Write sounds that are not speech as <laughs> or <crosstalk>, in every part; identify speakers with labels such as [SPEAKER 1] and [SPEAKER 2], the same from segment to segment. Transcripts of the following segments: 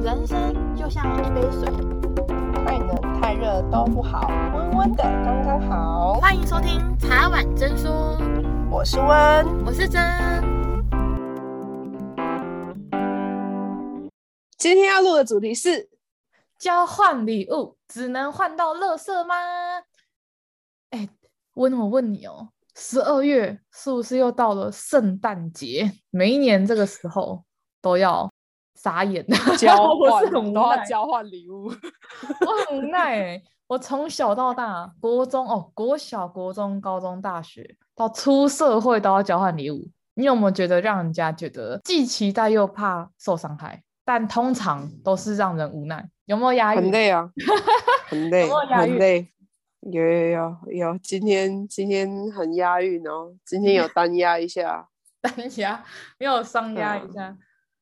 [SPEAKER 1] 人生就像一杯水，
[SPEAKER 2] 太冷太热都不好，温温的刚刚好。
[SPEAKER 1] 欢迎收听茶碗真说，
[SPEAKER 2] 我是温，
[SPEAKER 1] 我是真。
[SPEAKER 2] 今天要录的主题是
[SPEAKER 1] 交换礼物，只能换到乐色吗？哎，温，我问你哦，十二月是不是又到了圣诞节？每一年这个时候都要。傻眼，<laughs>
[SPEAKER 2] 交换都要交换礼物，<laughs>
[SPEAKER 1] 我很无奈！我从小到大，国中哦，国小、国中、高中、大学到出社会都要交换礼物。你有没有觉得让人家觉得既期待又怕受伤害？但通常都是让人无奈。有没有压抑？<laughs>
[SPEAKER 2] 很累啊，很累，有有很累。有有有有，今天今天很押韵哦，今天有单押一下，
[SPEAKER 1] 单押没有双押一下。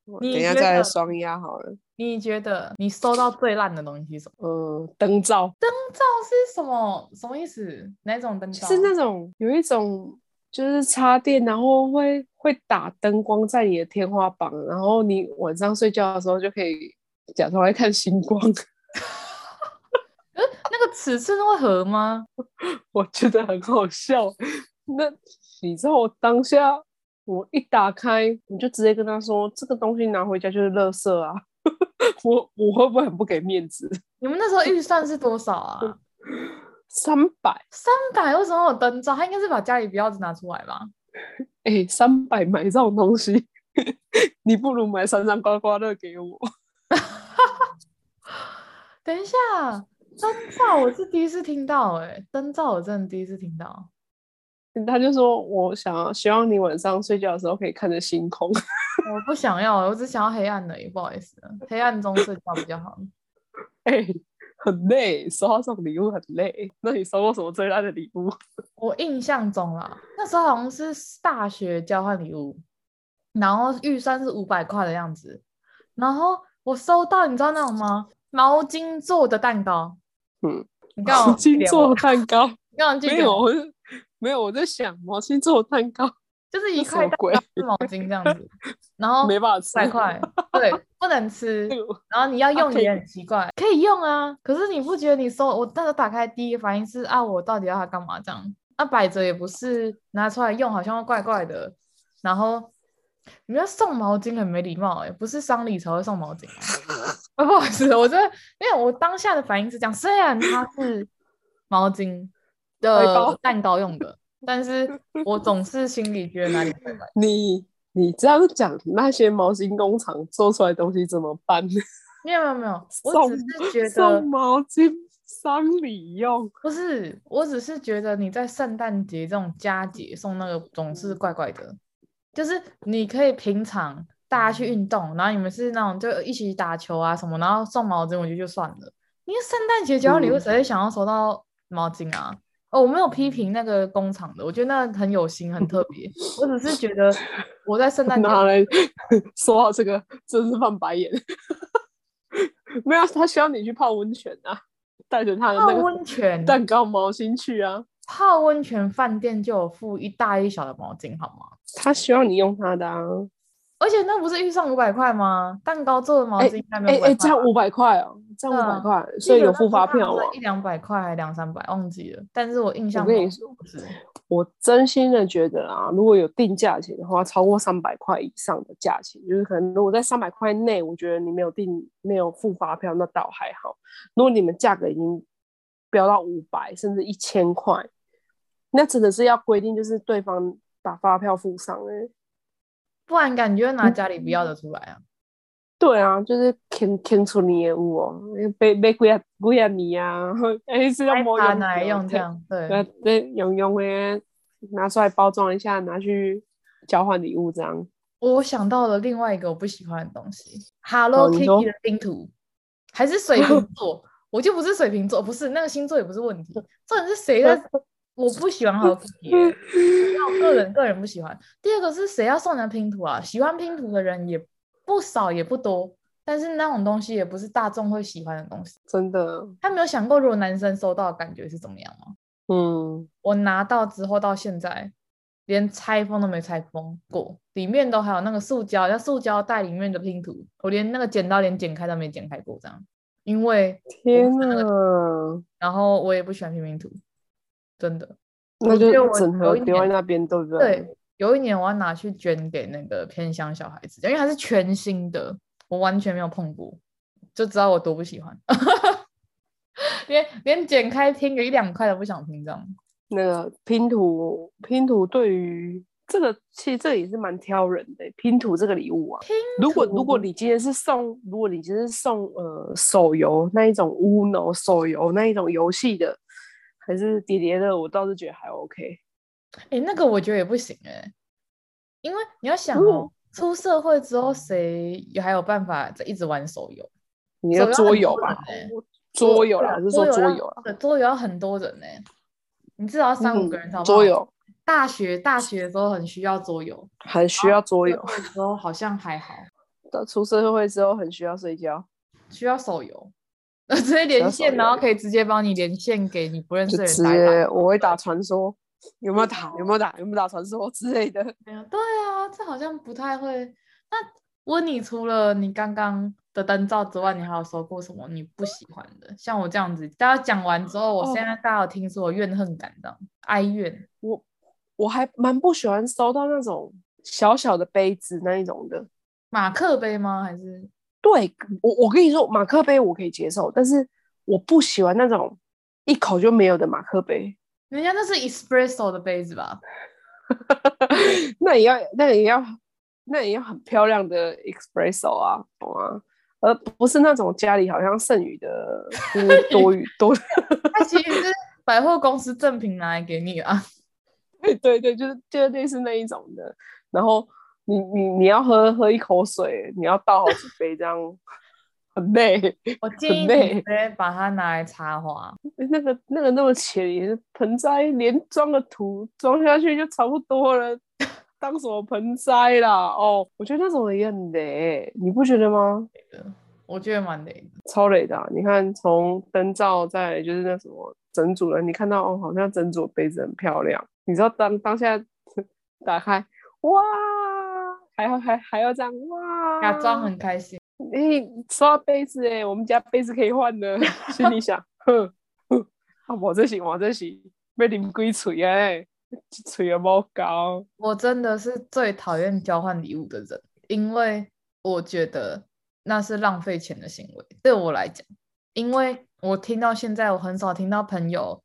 [SPEAKER 1] 嗯
[SPEAKER 2] 等一下再来双压好了。
[SPEAKER 1] 你觉得你收到最烂的东西是什么？
[SPEAKER 2] 嗯，灯罩。
[SPEAKER 1] 灯罩是什么？什么意思？哪种灯罩？
[SPEAKER 2] 是那种有一种就是插电，然后会会打灯光在你的天花板，然后你晚上睡觉的时候就可以假装来看星光。<laughs>
[SPEAKER 1] 那个尺寸会合吗？
[SPEAKER 2] 我觉得很好笑。那你知道我当下？我一打开，我就直接跟他说：“这个东西拿回家就是垃圾啊！” <laughs> 我我会不会很不给面子？<laughs>
[SPEAKER 1] 你们那时候预算是多少啊？
[SPEAKER 2] 三百。三
[SPEAKER 1] 百？为什么有灯罩？他应该是把家里标子拿出来吧？
[SPEAKER 2] 哎、欸，三百买这种东西，<laughs> 你不如买三张刮刮乐给我。
[SPEAKER 1] 等一下，灯罩我是第一次听到、欸，哎，灯罩我真的第一次听到。
[SPEAKER 2] 他就说：“我想要，希望你晚上睡觉的时候可以看着星空。<laughs> ”
[SPEAKER 1] 我不想要，我只想要黑暗的，不好意思，黑暗中睡觉比较好。<laughs>
[SPEAKER 2] 哎、欸，很累，收到这种礼物很累。那你收过什么最烂的礼物？<laughs>
[SPEAKER 1] 我印象中啦，那时候好像是大学交换礼物，然后预算是五百块的样子，然后我收到，你知道那种吗？毛巾做的蛋糕。
[SPEAKER 2] 嗯，你毛巾做的蛋糕，
[SPEAKER 1] 你干嘛没
[SPEAKER 2] 有。没有，我在想毛巾做蛋糕，<laughs>
[SPEAKER 1] 就是一块蛋糕是毛巾这样子，<laughs> 然后
[SPEAKER 2] 没办法吃，
[SPEAKER 1] 百块，对，不能吃，<laughs> 然后你要用也很奇怪，可以用啊，可是你不觉得你收我那时候打开第一个反应是啊，我到底要它干嘛这样？那摆着也不是，拿出来用好像怪怪的，然后你要送毛巾很没礼貌哎，不是丧礼才会送毛巾啊，不好意思，我觉得因为我当下的反应是这样，虽然它是毛巾。的蛋糕用的，但是我总是心里觉得哪里怪怪。<laughs>
[SPEAKER 2] 你你这样讲，那些毛巾工厂做出来的东西怎么办？<laughs>
[SPEAKER 1] 没有没有没有，我只是觉得
[SPEAKER 2] 送毛巾丧礼用，
[SPEAKER 1] 不是，我只是觉得你在圣诞节这种佳节送那个总是怪怪的。就是你可以平常大家去运动，然后你们是那种就一起打球啊什么，然后送毛巾，我觉得就算了。因为圣诞节交换礼物，谁会想要收到毛巾啊？嗯哦，我没有批评那个工厂的，我觉得那很有心，很特别。<laughs> 我只是觉得我在圣诞节
[SPEAKER 2] 拿来 <laughs> 说到这个，真是翻白眼。<laughs> 没有，他需要你去泡温泉啊，带着他的那个温泉蛋糕毛巾去啊。
[SPEAKER 1] 泡温泉饭店就有附一大一小的毛巾，好吗？
[SPEAKER 2] 他需要你用他的啊。
[SPEAKER 1] 而且那不是预算五百块吗？蛋糕做的毛巾应该没有
[SPEAKER 2] 哎哎，这样五百块哦，这样五百块，所以有付发票吗？
[SPEAKER 1] 一两百块还两三百，忘记了。但是我印象，
[SPEAKER 2] 我跟你说，我真心的觉得啊，如果有定价钱的话，超过三百块以上的价钱，就是可能如果在三百块内，我觉得你没有定没有付发票，那倒还好。如果你们价格已经飙到五百甚至一千块，那真的是要规定，就是对方把发票付上哎。
[SPEAKER 1] 不然感觉拿家里不要的出来啊？
[SPEAKER 2] 对啊，就是牵牵出你的物哦，背背贵啊贵啊你啊，<laughs> 哎是要摸用
[SPEAKER 1] 来用这样，对
[SPEAKER 2] 对用用的拿出来包装一下，拿去交换礼物这样。
[SPEAKER 1] 我想到了另外一个我不喜欢的东西，Hello Kitty 的拼图，还是水瓶座，<laughs> 我就不是水瓶座，不是那个星座也不是问题，这人是谁的？我不喜欢 Hello Kitty，我个人个人不喜欢。第二个是谁要送人拼图啊？喜欢拼图的人也不少也不多，但是那种东西也不是大众会喜欢的东西。
[SPEAKER 2] 真的，
[SPEAKER 1] 他没有想过如果男生收到的感觉是怎么样吗？
[SPEAKER 2] 嗯，
[SPEAKER 1] 我拿到之后到现在，连拆封都没拆封过，里面都还有那个塑胶，那塑胶袋里面的拼图，我连那个剪刀连剪开都没剪开过，这样，因为
[SPEAKER 2] 天哪，
[SPEAKER 1] 然后我也不喜欢拼拼图，真的，
[SPEAKER 2] 那就整盒丢在那边，对不对？
[SPEAKER 1] 对，有一年我要拿去捐给那个偏乡小孩子，因为它是全新的，我完全没有碰过，就知道我多不喜欢，<laughs> 连连剪开拼个一两块都不想拼，这样。
[SPEAKER 2] 那个拼图，拼图对于这个其实这也是蛮挑人的。拼图这个礼物啊，如果如果你今天是送，如果你今天是送呃手游那一种 Uno 手游那一种游戏的，还是叠叠的，我倒是觉得还 OK。
[SPEAKER 1] 哎、欸，那个我觉得也不行哎、欸，因为你要想哦，出社会之后谁还有办法一直玩手游？
[SPEAKER 2] 你的桌游吧，桌游啦，还是说桌游啊？
[SPEAKER 1] 桌游要很多人呢、欸。你至少要三五个人
[SPEAKER 2] 桌游。
[SPEAKER 1] 大学大学的时候很需要桌游，
[SPEAKER 2] 很需要桌游。
[SPEAKER 1] 那时候好像还好。
[SPEAKER 2] 到出社会之后很需要睡觉，
[SPEAKER 1] 需要手游，直接连线，然后可以直接帮你连线给你不认识的人。
[SPEAKER 2] 直接我会打传说，有没有打？有没有打？有没有打传说之类的？
[SPEAKER 1] 没有。对啊，这好像不太会。那问你除了你刚刚的灯罩之外，你还有收过什么你不喜欢的？像我这样子，大家讲完之后，我现在大家有听说我怨恨感的、哦、哀怨。
[SPEAKER 2] 我我还蛮不喜欢收到那种小小的杯子那一种的
[SPEAKER 1] 马克杯吗？还是？
[SPEAKER 2] 对，我我跟你说，马克杯我可以接受，但是我不喜欢那种一口就没有的马克杯。
[SPEAKER 1] 人家那是 espresso 的杯子吧？<laughs>
[SPEAKER 2] 那也要，那也要，那也要很漂亮的 espresso 啊，懂吗？而不是那种家里好像剩余的，<laughs> 就是多余多。<laughs>
[SPEAKER 1] 它其实是百货公司赠品拿来给你啊。
[SPEAKER 2] 对对对，就是就是类似那一种的。然后你你你要喝喝一口水，你要倒好几杯，这样很累。
[SPEAKER 1] 我建议你直接把它拿来插花。
[SPEAKER 2] 那个那个那么浅，也是盆栽，连装个土装下去就差不多了。当什么盆栽啦？哦，我觉得那种也很累，你不觉得吗？
[SPEAKER 1] 我觉得蛮累的，
[SPEAKER 2] 超累的啊。你看，从灯罩再就是那什么整组的，你看到哦，好像整组杯子很漂亮。你知道当当下 <laughs> 打开，哇，还要还还要这样哇，
[SPEAKER 1] 假装很开心。
[SPEAKER 2] 哎、欸，收到杯子哎，我们家杯子可以换的。<laughs> 心里想，哼哼，啊，我这行我这行，被淋鬼锤哎。吹有毛高，
[SPEAKER 1] 我真的是最讨厌交换礼物的人，因为我觉得那是浪费钱的行为。对我来讲，因为我听到现在，我很少听到朋友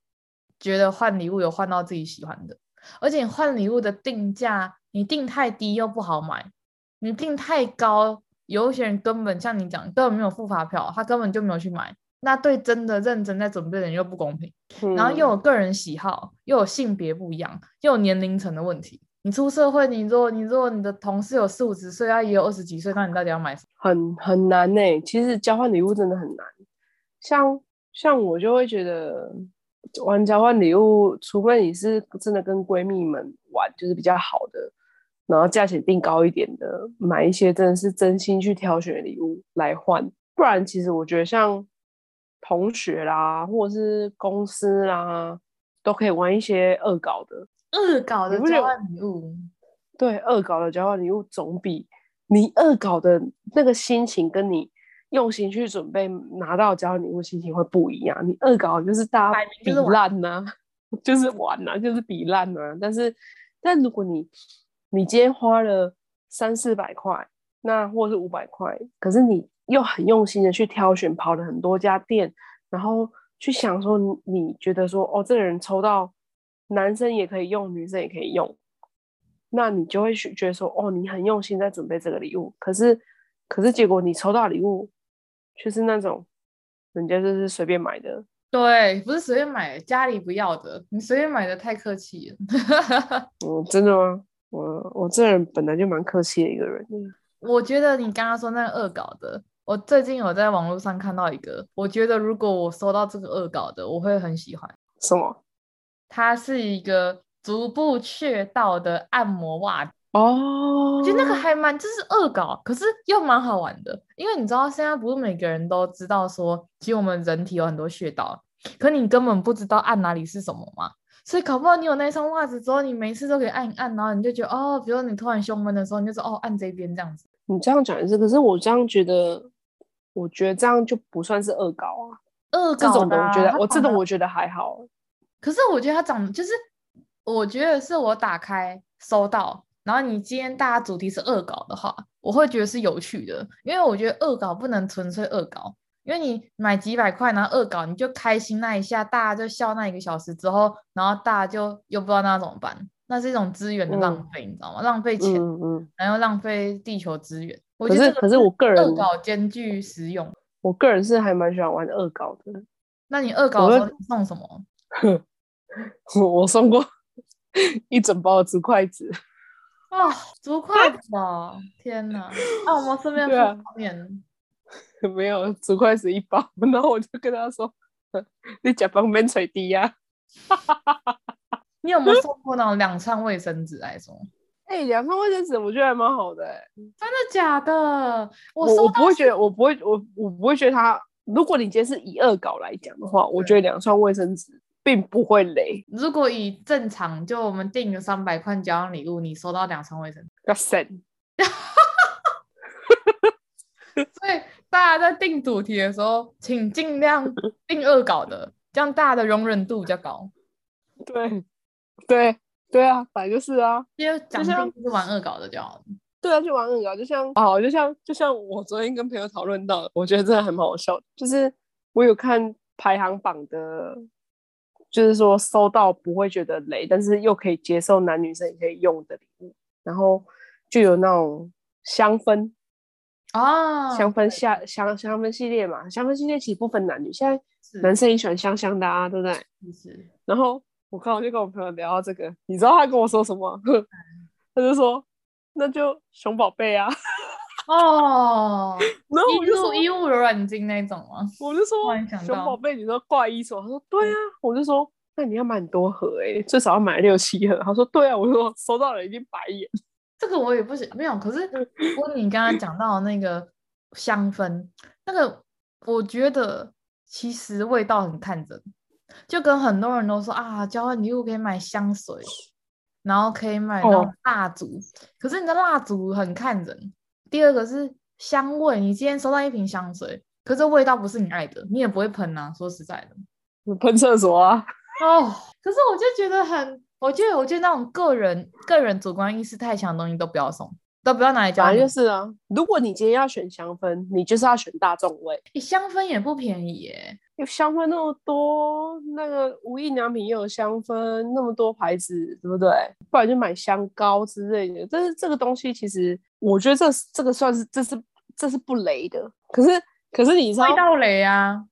[SPEAKER 1] 觉得换礼物有换到自己喜欢的，而且换礼物的定价，你定太低又不好买，你定太高，有一些人根本像你讲，根本没有付发票，他根本就没有去买。那对真的认真在准备的人又不公平，嗯，然后又有个人喜好，又有性别不一样，又有年龄层的问题。你出社会，你如果你如果你的同事有四五十岁，他也有二十几岁，那你到底要买什么？
[SPEAKER 2] 很很难呢，欸。其实交换礼物真的很难。像像我就会觉得玩交换礼物，除非你是真的跟闺蜜们玩，就是比较好的，然后价钱定高一点的，买一些真的是真心去挑选礼物来换。不然，其实我觉得像。同学啦，或者是公司啦，都可以玩一些恶搞的、
[SPEAKER 1] 恶搞的交换礼物。
[SPEAKER 2] 对，恶搞的交换礼物总比你恶搞的那个心情，跟你用心去准备拿到交换礼物心情会不一样。你恶搞就是大家比烂呐、啊，<laughs> 就是玩呐、啊，就是比烂呐、啊。但是，但如果你你今天花了三四百块，那或者是五百块，可是你。又很用心的去挑选，跑了很多家店，然后去想说，你觉得说，哦，这个人抽到男生也可以用，女生也可以用，那你就会觉得说，哦，你很用心在准备这个礼物。可是，可是结果你抽到礼物却是那种人家就是随便买的，
[SPEAKER 1] 对，不是随便买，家里不要的，你随便买的太客气了。
[SPEAKER 2] 嗯，<laughs> 真的吗？我我这人本来就蛮客气的一个人。
[SPEAKER 1] 我觉得你刚刚说那个恶搞的。我最近有在网络上看到一个，我觉得如果我收到这个恶搞的，我会很喜欢。
[SPEAKER 2] 什么？
[SPEAKER 1] 它是一个足部穴道的按摩袜
[SPEAKER 2] 哦，
[SPEAKER 1] 我觉得那个还蛮，就是恶搞，可是又蛮好玩的。因为你知道现在不是每个人都知道说，其实我们人体有很多穴道，可你根本不知道按哪里是什么嘛。所以搞不好你有那双袜子之后，你每次都可以按一按，然后你就觉得哦，比如说你突然胸闷的时候，你就说哦，按这边这样子。
[SPEAKER 2] 你这样讲也是，可是我这样觉得，我觉得这样就不算是恶搞啊。
[SPEAKER 1] 恶搞、啊、
[SPEAKER 2] 这种的，我觉得我这种我觉得还好。
[SPEAKER 1] 可是我觉得它长得就是，我觉得是我打开收到，然后你今天大家主题是恶搞的话，我会觉得是有趣的，因为我觉得恶搞不能纯粹恶搞。因为你买几百块，然后恶搞，你就开心那一下，大家就笑那一个小时之后，然后大家就又不知道那怎么办，那是一种资源的浪费，嗯、你知道吗？浪费钱，嗯嗯、然后浪费地球资源。我觉得是
[SPEAKER 2] 可是我个人
[SPEAKER 1] 恶搞兼具实用，
[SPEAKER 2] 我个人是还蛮喜欢玩恶搞的。
[SPEAKER 1] 那你恶搞的时候你送什么？<laughs>
[SPEAKER 2] 我我送过 <laughs> 一整包的竹筷子。
[SPEAKER 1] 啊、哦，竹筷子啊！天哪！啊，我们顺便附后面。<laughs>
[SPEAKER 2] 没有，竹筷子一包，<laughs> 然后我就跟他说：“ <laughs> 你假方便吹低呀？”
[SPEAKER 1] 你有没有送过那种两串卫生纸来说？
[SPEAKER 2] 哎、欸，两串卫生纸我觉得还蛮好的、欸。
[SPEAKER 1] 真的假的？我
[SPEAKER 2] 我不会觉得，我不会，我我不会觉得它。如果你今天是以恶搞来讲的话，我觉得两串卫生纸并不会雷。
[SPEAKER 1] 如果以正常，就我们订个三百块交换礼物，你收到两串卫生纸，
[SPEAKER 2] 要省。
[SPEAKER 1] 所以大家在定主题的时候，请尽量 <laughs> 定恶搞的，这样大家的容忍度比较高。
[SPEAKER 2] 对，对，对啊，反正就是啊，
[SPEAKER 1] 因为讲定是玩恶搞的就好。
[SPEAKER 2] 对啊，就玩恶搞，就像哦，就像就像我昨天跟朋友讨论到，我觉得真的还蛮好笑的。就是我有看排行榜的，就是说收到不会觉得雷，但是又可以接受男女生也可以用的礼物，然后就有那种香氛。
[SPEAKER 1] 哦，
[SPEAKER 2] 香氛下香香氛系列嘛，香氛系列其实不分男女，现在男生也喜欢香香的啊，对不对？
[SPEAKER 1] 是。
[SPEAKER 2] 然后我刚好就跟我朋友聊到这个，你知道他跟我说什么？嗯、<laughs> 他就说那就熊宝贝啊。<laughs>
[SPEAKER 1] 哦。然后我就说衣物柔软巾那种吗？
[SPEAKER 2] 我就说熊宝贝，你说挂衣服，他说对啊。我就说那你要买很多盒诶、欸，最少要买六七盒。他说对啊。我说收到了，已经白眼。
[SPEAKER 1] 这个我也不行，没有。可是，如果你刚刚讲到那个香氛，那个我觉得其实味道很看人，就跟很多人都说啊，交换礼物可以买香水，然后可以买那种蜡烛。哦、可是你的蜡烛很看人。第二个是香味，你今天收到一瓶香水，可是味道不是你爱的，你也不会喷啊。说实在的，
[SPEAKER 2] 喷厕所啊。
[SPEAKER 1] 哦，可是我就觉得很。我觉得，我觉得那种个人、个人主观意识太强的东西都不要送，都不要拿来交换。
[SPEAKER 2] 就是啊，如果你今天要选香氛，你就是要选大众味。
[SPEAKER 1] 香氛也不便宜耶，
[SPEAKER 2] 有香氛那么多，那个无印良品也有香氛，那么多牌子，对不对？不然就买香膏之类的。但是这个东西其实，我觉得这这个算是这是这是不雷的。可是可是你知道
[SPEAKER 1] 味道雷啊？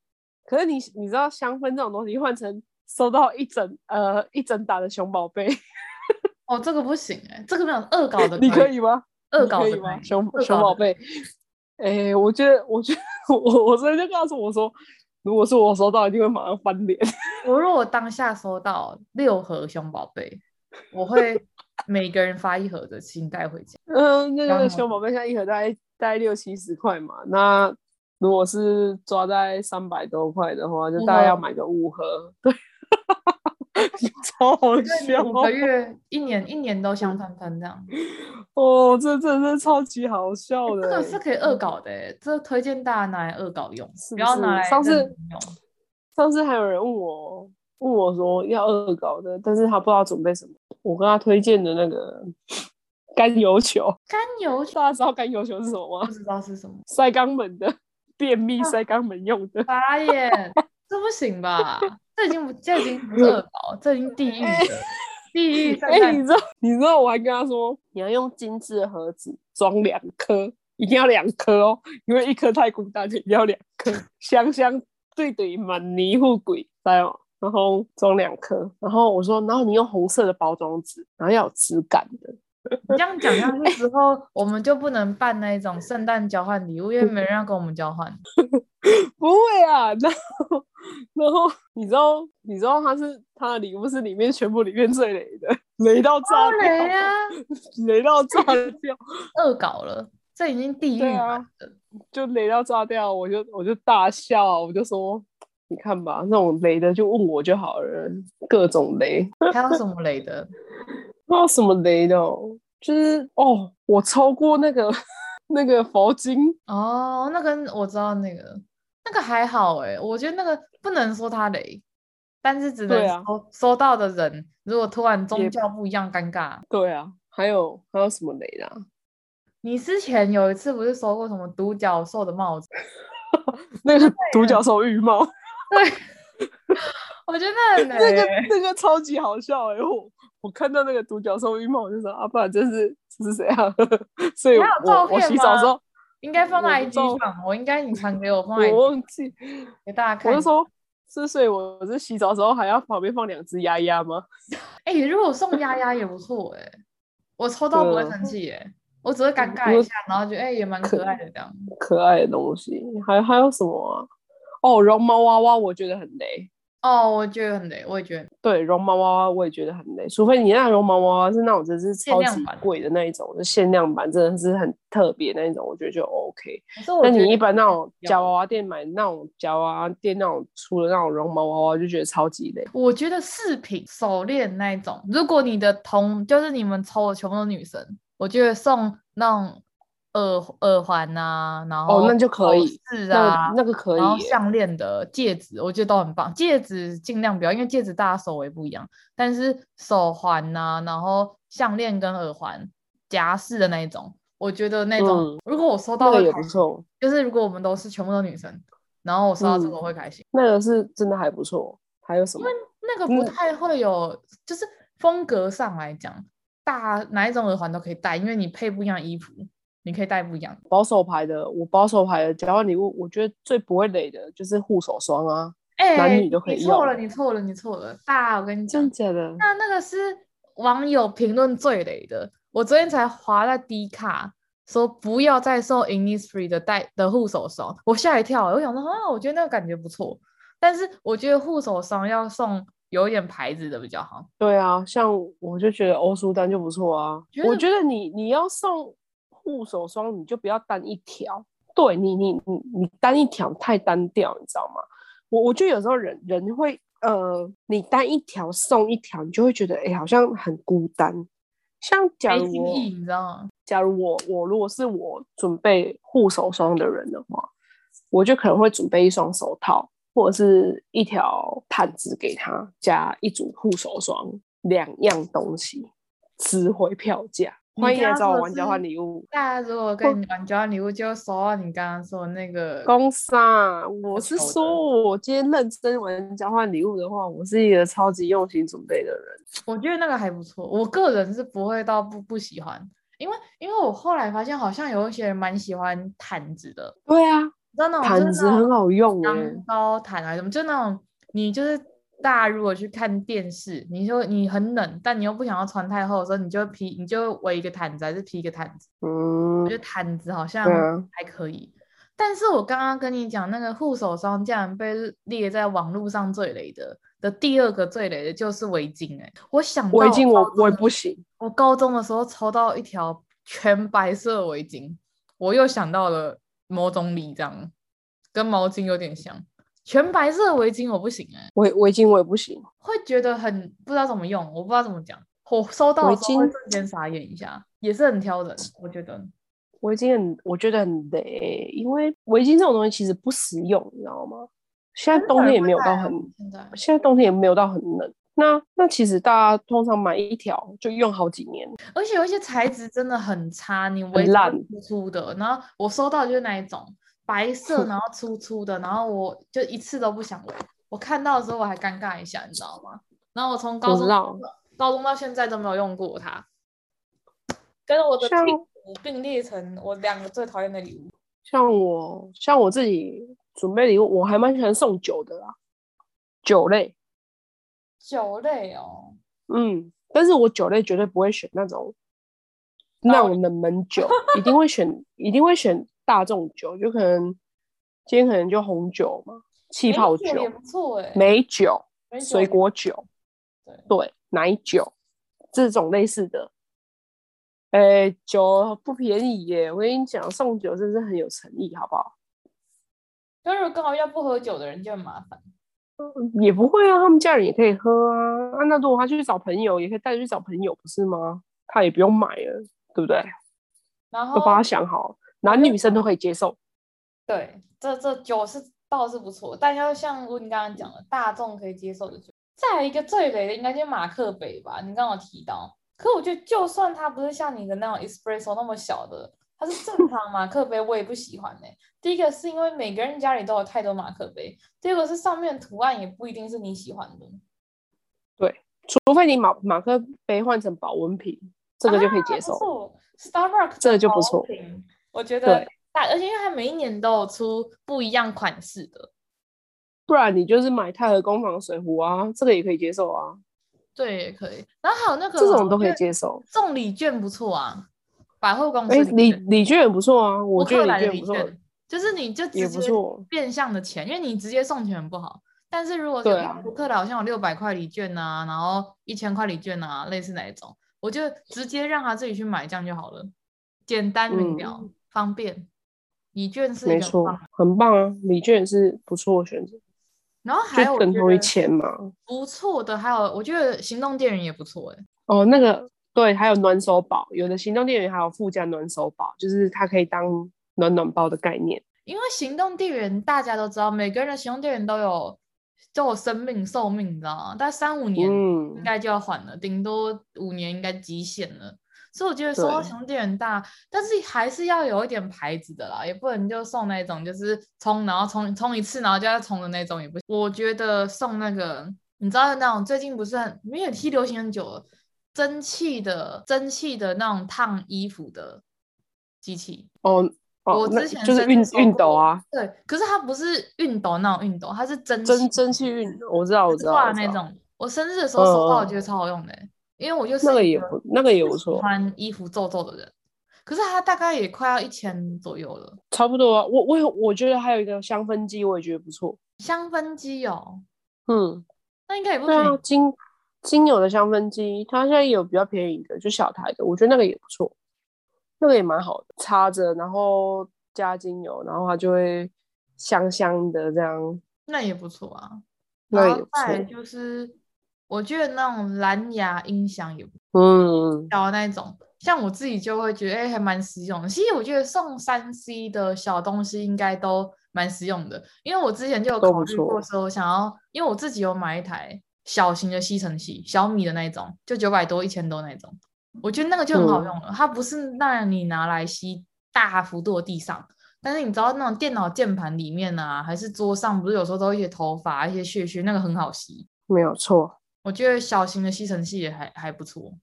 [SPEAKER 2] 可是你你知道香氛这种东西换成。收到一整呃一整打的熊宝贝，<laughs>
[SPEAKER 1] 哦，这个不行哎，这个没有恶搞的，
[SPEAKER 2] 你可以吗？
[SPEAKER 1] 恶搞
[SPEAKER 2] 可以吗？熊熊宝贝，哎、欸，我觉得，我觉得，<laughs> 我我昨天就告诉我说，如果是我收到，一定会马上翻脸。<laughs>
[SPEAKER 1] 我如果当下收到六盒熊宝贝，我会每个人发一盒的，请带回家。
[SPEAKER 2] 嗯，那个熊宝贝现在一盒大概大概六七十块嘛，那如果是抓在三百多块的话，就大概要买个五盒，对。<laughs> 超好笑！
[SPEAKER 1] 五个月、<laughs> 一年、一年都香喷喷这样。
[SPEAKER 2] 哦，这真的是超级好笑的。
[SPEAKER 1] 这个是可以恶搞的，这推荐大家拿来恶搞用，不要拿来上
[SPEAKER 2] 次上次还有人问我，问我说要恶搞的，但是他不知道准备什么。我跟他推荐的那个 <laughs> 干油球，
[SPEAKER 1] 干油球，
[SPEAKER 2] 大家知道干油球是什么吗？
[SPEAKER 1] 不知道是什么。
[SPEAKER 2] 塞肛门的，便秘塞肛门用的。
[SPEAKER 1] 傻眼，这不行吧？这已经不，这已经恶搞，<laughs> 这已经地狱地狱在。哎、欸，你知道，你知道，我还跟他说，你要用精致的盒子装两颗，一定要两颗哦，因为一颗太孤单，一定要两颗，香香对对满泥富贵，来哦，然后装两颗，然后我说，然后你用红色的包装纸，然后要有质感的。你这样讲下去之后，我们就不能办那种圣诞交换礼物，因为没人要跟我们交换。<laughs> 不会啊，然后然后你知道你知道他是他的礼物是里面全部里面最雷的，雷到炸掉，雷啊，雷到炸掉，<laughs> 恶搞了，这已经地狱了，啊，<laughs> 就雷到炸掉，我就我就大笑，我就说
[SPEAKER 2] 你看吧，那种雷的就问我就好了，各种雷。
[SPEAKER 1] 还有什么雷的？
[SPEAKER 2] 还有什么雷的？就是哦，我抽过那个 <laughs> 那个佛经
[SPEAKER 1] 哦，那个我知道那个那个还好哎，我觉得那个不能说他雷，但是只能收、啊、收到的人如果突然宗教不一样，尴尬。
[SPEAKER 2] 对啊，还有还有什么雷的、啊？
[SPEAKER 1] 你之前有一次不是收过什么独角兽的帽子？<laughs>
[SPEAKER 2] 那个独角兽浴帽。
[SPEAKER 1] 对，<laughs> <laughs> 我觉得那个
[SPEAKER 2] 那个超级好笑哎、欸！我我看到那个独角兽浴帽，我就说阿爸这是这是谁啊？<laughs> 所以我，我我洗澡的时候
[SPEAKER 1] 应该放在 IG 上，我，我应该你传给我放
[SPEAKER 2] 我忘记
[SPEAKER 1] 给大家看。
[SPEAKER 2] 我就说，是所以我是洗澡的时候还要旁边放两只鸭鸭吗？
[SPEAKER 1] 哎、<laughs> 欸，如果送鸭鸭也不错哎、欸，我抽到不会生气哎，我只是尴尬一下，然后觉得哎、欸、也蛮可爱的这样。
[SPEAKER 2] 可，可爱的东西，还还有什么啊？哦，绒毛娃娃我觉得很雷。
[SPEAKER 1] 哦，我觉得很雷，我也觉得。对，
[SPEAKER 2] 绒毛娃娃我也觉得很雷，除非你那绒毛娃娃是那种真是超级贵的那一种，就限量版，真的是很特别那一种，我觉得就 OK。那你一般那种夹娃娃店买那种夹娃娃店那种出的那种绒毛娃娃，就觉得超级雷。
[SPEAKER 1] 我觉得饰品手链那一种，如果你的同就是你们抽的全部都女生，我觉得送那种。耳耳环呐、啊，然后
[SPEAKER 2] 哦，那就可以
[SPEAKER 1] 是啊，
[SPEAKER 2] 那个可以。
[SPEAKER 1] 然后项链的戒指，我觉得都很棒。戒指尽量不要，因为戒指大家手围不一样。但是手环呐、啊，然后项链跟耳环夹式的那一种，我觉得那种、嗯、如果我收到的、那个、
[SPEAKER 2] 也不错。
[SPEAKER 1] 就是如果我们都是全部都女生，然后我收到这个我会开心、
[SPEAKER 2] 嗯。那个是真的还不错。还有什么？
[SPEAKER 1] 因为那个不太会有，嗯、就是风格上来讲，大哪一种耳环都可以戴，因为你配不一样衣服。你可以带不一样
[SPEAKER 2] 保守牌的，我保守牌的交换礼物，我觉得最不会累的就是护手霜啊，男女都可以用。
[SPEAKER 1] 你错了，你错了，你错了，大，我跟你讲，
[SPEAKER 2] 真假的？
[SPEAKER 1] 那那个是网友评论最累的。我昨天才划在 D 卡，说不要再送 Innisfree 的带的护手霜，我吓一跳。我想说啊，我觉得那个感觉不错，但是我觉得护手霜要送有一点牌子的比较好。
[SPEAKER 2] 对啊，像我就觉得欧舒丹就不错啊。我觉得你你要送。护手霜你就不要单一条，对你你你你单一条太单调，你知道吗？我我觉得有时候人人会呃，你单一条送一条，你就会觉得哎、欸，好像很孤单。像假如我，
[SPEAKER 1] 你知道吗？
[SPEAKER 2] 假如我我如果是我准备护手霜的人的话，我就可能会准备一双手套或者是一条毯子给他，加一组护手霜，两样东西，值回票价。欢迎来找我玩交换礼物。
[SPEAKER 1] 大家如果跟你玩交换礼物，就收到你刚刚说的那个。
[SPEAKER 2] 公杀，我是说，我今天认真玩交换礼物的话，我是一个超级用心准备的人。
[SPEAKER 1] 我觉得那个还不错，我个人是不会到不不喜欢，因为因为我后来发现好像有一些人蛮喜欢毯子的。
[SPEAKER 2] 对啊，真的毯子很好用哎，
[SPEAKER 1] 羊羔毯啊什么，就那种你就是。大家如果去看电视，你说你很冷，但你又不想要穿太厚的时候，你就披，你就围一个毯子，还是披一个毯子。嗯，我觉得毯子好像还可以。嗯、但是我刚刚跟你讲那个护手霜，竟然被列在网络上最雷的的第二个最雷的就是围巾。哎，我想
[SPEAKER 2] 围巾我我也不行。
[SPEAKER 1] 我高中的时候抽到一条全白色围巾，我又想到了某种礼，这样跟毛巾有点像。全白色围巾我不行哎、欸，
[SPEAKER 2] 围围巾我也不行，
[SPEAKER 1] 会觉得很不知道怎么用，我不知道怎么讲。我收到的时候会瞬间傻眼一下，也是很挑人，我觉得
[SPEAKER 2] 围巾很，我觉得很累，因为围巾这种东西其实不实用，你知道吗？现在冬天也没有到很，现在现在冬天也没有到很冷，那那其实大家通常买一条就用好几年，
[SPEAKER 1] 而且有一些材质真的很差，你围烂粗粗的，然后我收到就是那一种。白色，<laughs> 然后粗粗的，然后我就一次都不想闻。我看到的时候我还尴尬一下，你知道吗？然后我从高中高中到现在都没有用过它，跟我的屁股并列成我两个最讨厌的礼物。
[SPEAKER 2] 像我像我自己准备礼物，我还蛮喜欢送酒的啦，酒类。
[SPEAKER 1] 酒类哦，
[SPEAKER 2] 嗯，但是我酒类绝对不会选那种那种冷门酒，一定会选，一定会选。大众酒就可能，今天可能就红酒嘛，气泡酒
[SPEAKER 1] 也不错哎，
[SPEAKER 2] 美酒、水果酒，对对，奶酒这种类似的，哎、欸，酒不便宜耶，我跟你讲，送酒真是很有诚意，好不好？
[SPEAKER 1] 就如果刚好要不喝酒的人就很麻烦。
[SPEAKER 2] 也不会啊，他们家人也可以喝啊。啊那如果他去找朋友，也可以带着去找朋友，不是吗？他也不用买了，对不对？
[SPEAKER 1] 然后
[SPEAKER 2] 都帮他想好，男女生都可以接受。
[SPEAKER 1] 对，这这酒是倒是不错，但要像你刚刚讲的，大众可以接受的酒。再来一个最雷的，应该就是马克杯吧？你刚刚提到，可我觉得就算它不是像你的那种 espresso 那么小的，它是正常马克杯，我也不喜欢呢、欸。第一个是因为每个人家里都有太多马克杯，第二个是上面图案也不一定是你喜欢的。
[SPEAKER 2] 对，除非你马马克杯换成保温瓶，这个就可以接受。
[SPEAKER 1] 啊、Starbucks
[SPEAKER 2] 这个就不错，
[SPEAKER 1] 我觉得。大，而且因为它每一年都有出不一样款式的，
[SPEAKER 2] 不然你就是买太和工坊水壶啊，这个也可以接受啊。
[SPEAKER 1] 对，也可以。然后还有那个
[SPEAKER 2] 这种都可以接受，
[SPEAKER 1] 送礼券不错啊，百货公司
[SPEAKER 2] 哎，礼礼券也不错啊，我觉得礼券不错，
[SPEAKER 1] 就是你就直接变相的钱，因为你直接送钱不好。但是如果是福克的，好像有六百块礼券啊，然后一千块礼券啊，类似哪一种，我就直接让他自己去买，这样就好了，简单明了，嗯、方便。礼券是
[SPEAKER 2] 没错，很棒啊！礼券是不错的选择。
[SPEAKER 1] 然后还有
[SPEAKER 2] 等同于钱嘛，
[SPEAKER 1] 不错的还有，我觉得行动电源也不错哎。
[SPEAKER 2] 哦，那个对，还有暖手宝，有的行动电源还有附加暖手宝，就是它可以当暖暖包的概念。
[SPEAKER 1] 因为行动电源大家都知道，每个人的行动电源都有都有生命寿命，你知道吗？大概三五年应该就要换了，顶、嗯、多五年应该极限了。所以我觉得收到行动电源大，但是还是要有一点牌子的啦，也不能就送那种就是充然后充充一次然后就要充的那种也不行。我觉得送那个你知道那种最近不是很没有踢流行很久了，蒸汽的蒸汽的那种烫衣服的机器
[SPEAKER 2] 哦，哦，
[SPEAKER 1] 我之前
[SPEAKER 2] 就是熨熨斗啊，
[SPEAKER 1] 对，可是它不是熨斗那种熨斗，它是蒸
[SPEAKER 2] 蒸蒸汽熨，我知道我知道，
[SPEAKER 1] 挂那种。我生日的时候收到，我觉得超好用的、欸。嗯因为我就是
[SPEAKER 2] 那个也不那个也不错，
[SPEAKER 1] 穿衣服皱皱的人，可是它大概也快要一千左右了，
[SPEAKER 2] 差不多啊。我我有我觉得还有一个香氛机，我也觉得不错。
[SPEAKER 1] 香氛机哦，
[SPEAKER 2] 嗯，
[SPEAKER 1] 那应该也不便宜。
[SPEAKER 2] 啊、精精油的香氛机，它现在也有比较便宜的，就小台的，我觉得那个也不错，那个也蛮好的，插着然后加精油，然后它就会香香的这样，
[SPEAKER 1] 那也不错啊。
[SPEAKER 2] 那也不错，
[SPEAKER 1] 就是。我觉得那种蓝牙音响也不
[SPEAKER 2] 嗯，
[SPEAKER 1] 小那种，像我自己就会觉得，哎、欸，还蛮实用的。其实我觉得送三 C 的小东西应该都蛮实用的，因为我之前就有考虑过说，想要，因为我自己有买一台小型的吸尘器，小米的那种，就九百多、一千多那种，我觉得那个就很好用了。嗯、它不是让你拿来吸大幅度的地上，但是你知道那种电脑键盘里面啊，还是桌上，不是有时候都一些头发、一些屑屑，那个很好吸，
[SPEAKER 2] 没有错。
[SPEAKER 1] 我觉得小型的吸尘器也还还不错，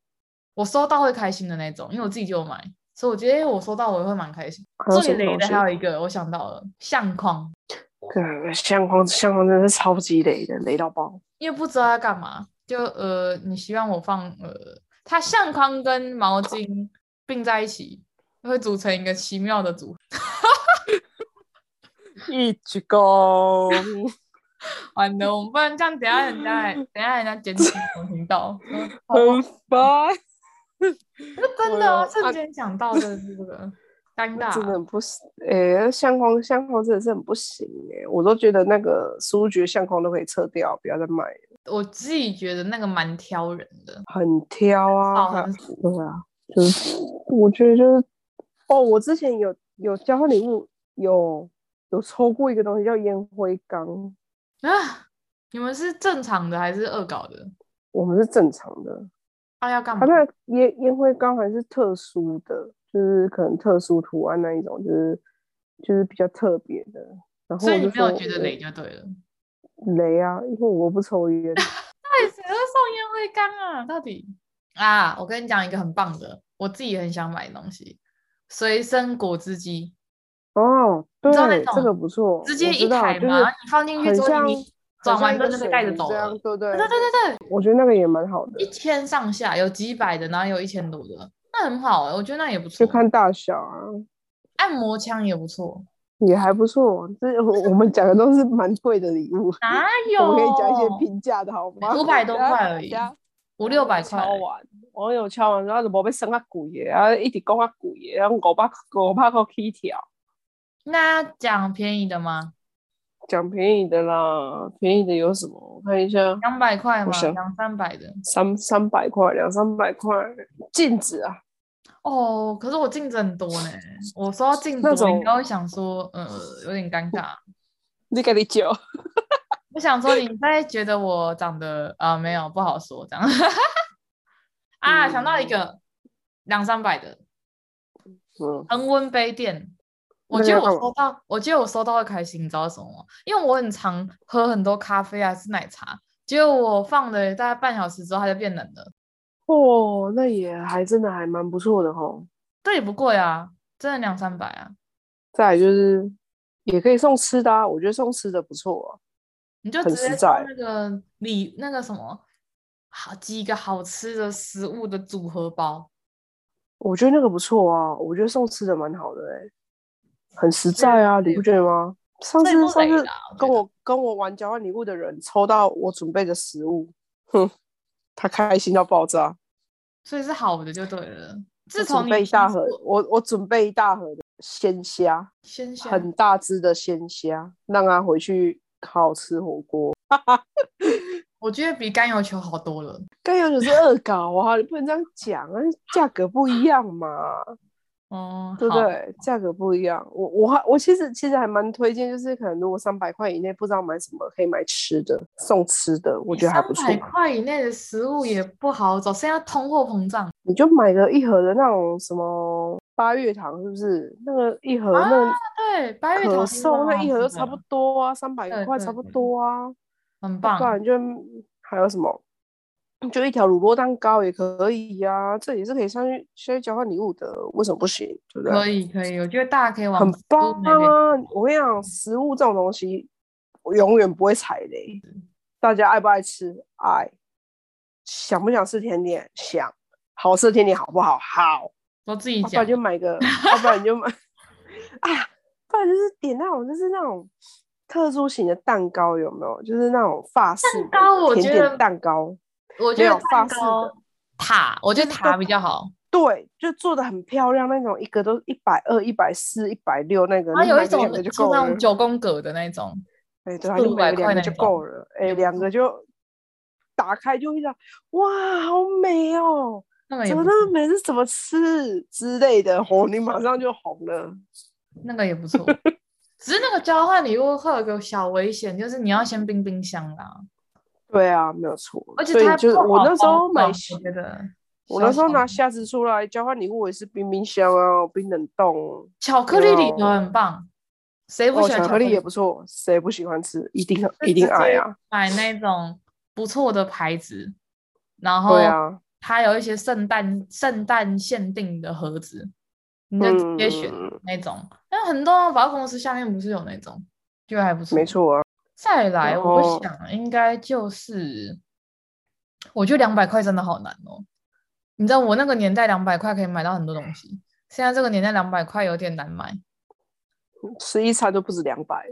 [SPEAKER 1] 我收到会开心的那种，因为我自己就有买，所以我觉得我收到我也会蛮开心。最雷的还有一个，我想到了相框，
[SPEAKER 2] 对，相框相框真的是超级雷的，雷到爆。
[SPEAKER 1] 因为不知道要干嘛，就呃，你希望我放呃，它相框跟毛巾并在一起，会组成一个奇妙的组合，<laughs>
[SPEAKER 2] 一鞠躬。<laughs>
[SPEAKER 1] 完了，我们不然这样，等下人家，等下人家剪辑我听到，
[SPEAKER 2] 很烦。
[SPEAKER 1] 那真的哦，瞬间想到的这个尴 <laughs> 尬，
[SPEAKER 2] 真的很不行。哎、欸，相框相框真的是很不行哎，我都觉得那个书局相框都可以撤掉，不要再买。
[SPEAKER 1] 我自己觉得那个蛮挑人的，
[SPEAKER 2] 很挑啊，对啊，就是我觉得就是哦，我之前有有交换礼物，有有抽过一个东西叫烟灰缸。
[SPEAKER 1] 啊！你们是正常的还是恶搞的？
[SPEAKER 2] 我们是正常的。
[SPEAKER 1] 啊，要干嘛？
[SPEAKER 2] 它那烟烟灰缸还是特殊的，就是可能特殊图案那一种，就是就是比较特别的。然后
[SPEAKER 1] 所以你没有觉得雷就对了。
[SPEAKER 2] 雷啊，因为我不抽烟。<laughs> 到
[SPEAKER 1] 底谁会送烟灰缸啊？到底啊！我跟你讲一个很棒的，我自己很想买的东西——随身果汁机。
[SPEAKER 2] 哦，对，这个不错，
[SPEAKER 1] 直接一台嘛，你放进去之后，你转完就那个盖子走了，
[SPEAKER 2] 对对
[SPEAKER 1] 对对对对，
[SPEAKER 2] 我觉得那个也蛮好的，
[SPEAKER 1] 一千上下有几百的，然后有一千多的，那很好哎，我觉得那也不错，
[SPEAKER 2] 就看大小啊。
[SPEAKER 1] 按摩枪也不错，
[SPEAKER 2] 也还不错，这我们讲的都是蛮贵的礼物，<laughs>
[SPEAKER 1] 哪有？
[SPEAKER 2] 我们可以讲一些平价的好吗？
[SPEAKER 1] 五百多块而已，<laughs> 五六百块。
[SPEAKER 2] 敲完，网友敲完然后就无要升啊贵的，然后一直讲啊贵的，然后五百五百块起跳。
[SPEAKER 1] 那讲便宜的吗？
[SPEAKER 2] 讲便宜的啦，便宜的有什么？我看一下，
[SPEAKER 1] 两百块嘛，两三百的，
[SPEAKER 2] 三三百块，两三百块，镜子啊。
[SPEAKER 1] 哦，可是我镜子很多呢。我说到镜子，我应该会想说，呃，有点尴尬。
[SPEAKER 2] 你给你酒。
[SPEAKER 1] 我想说，你应该觉得我长得啊、呃，没有不好说这样。<laughs> 啊，想到一个两三百的，嗯，恒温杯垫。我觉得我收到，我觉得我收到会开心，你知道什么吗？因为我很常喝很多咖啡啊，是奶茶，结果我放了大概半小时之后，它就变冷了。
[SPEAKER 2] 哦，那也还真的还蛮不错的吼。
[SPEAKER 1] 这也不贵啊，真的两三百啊。
[SPEAKER 2] 再来就是也可以送吃的啊，我觉得送吃的不错啊。
[SPEAKER 1] 你就直接送那个礼那个什么，好几个好吃的食物的组合包。
[SPEAKER 2] 我觉得那个不错啊，我觉得送吃的蛮好的哎、欸。很实在啊，你不觉得吗？上次上次跟我跟我玩交换礼物的人抽到我准备的食物，哼，他开心到爆炸，
[SPEAKER 1] 所以是好的就对了。自从
[SPEAKER 2] 准备一大盒，我我准备一大盒的鲜虾，
[SPEAKER 1] 鲜虾
[SPEAKER 2] 很大只的鲜虾，让他回去好好吃火锅。
[SPEAKER 1] 我觉得比甘油球好多了，
[SPEAKER 2] 甘油球是恶搞啊，你不能这样讲啊，价格不一样嘛。
[SPEAKER 1] 哦，
[SPEAKER 2] 对不对？价格不一样。我我还我其实其实还蛮推荐，就是可能如果三百块以内不知道买什么，可以买吃的送吃的，我觉得还不错。
[SPEAKER 1] 三百块以内的食物也不好找，现在通货膨胀，
[SPEAKER 2] 你就买个一盒的那种什么八月堂，是不是？那个一盒那个、
[SPEAKER 1] 啊、对八月堂
[SPEAKER 2] 可颂那一盒都差不多啊，三百块差不多啊，
[SPEAKER 1] 很棒。
[SPEAKER 2] 不然就还有什么？就一条乳酪蛋糕也可以呀、啊，这也是可以上去先交换礼物的，为什么不行？对不对？
[SPEAKER 1] 可以可以，我觉得大家可以往
[SPEAKER 2] 很棒啊！我跟你讲，食物这种东西，我永远不会踩雷。大家爱不爱吃？爱。想不想吃甜点？想。好吃的甜点好不好？好。
[SPEAKER 1] 我自己讲。
[SPEAKER 2] 要不然就买个，<laughs> 要不然你就买。啊，不然就是点那种，就是那种特殊型的蛋糕，有没有？就是那种法式
[SPEAKER 1] 蛋糕，甜点
[SPEAKER 2] 蛋糕。
[SPEAKER 1] 我觉得蛋糕塔，我觉得塔比较好。
[SPEAKER 2] 对，就做的很漂亮那种，一个都一百二、一百四、一百六那个。
[SPEAKER 1] 它有一种是那种九宫格的那种，
[SPEAKER 2] 哎，对，就买两个就够了。哎，两个就打开就会讲，哇，好美哦！怎么那么美？是怎么吃之类的？哦，你马上就红了。
[SPEAKER 1] 那个也不错，<laughs> 只是那个交换礼物会有个小危险，就是你要先冰冰箱啦。
[SPEAKER 2] 对啊，没有错。
[SPEAKER 1] 而且它
[SPEAKER 2] 就是 <laughs> 我那时候买，
[SPEAKER 1] 我
[SPEAKER 2] 那时候拿虾子出来交换礼物也是冰冰箱啊，冰冷冻。
[SPEAKER 1] 巧克力里头很棒，谁不喜欢巧克力？
[SPEAKER 2] 也不错，谁不喜欢吃？一定一定爱啊！
[SPEAKER 1] 买那种不错的牌子，然后它有一些圣诞圣诞限定的盒子，你就直接选那种。那很多百货公司下面不是有那种，就还不错。
[SPEAKER 2] 没错啊。
[SPEAKER 1] 再来，我想应该就是，我觉得两百块真的好难哦。你知道我那个年代两百块可以买到很多东西，现在这个年代两百块有点难买，
[SPEAKER 2] 吃一餐都不止两百。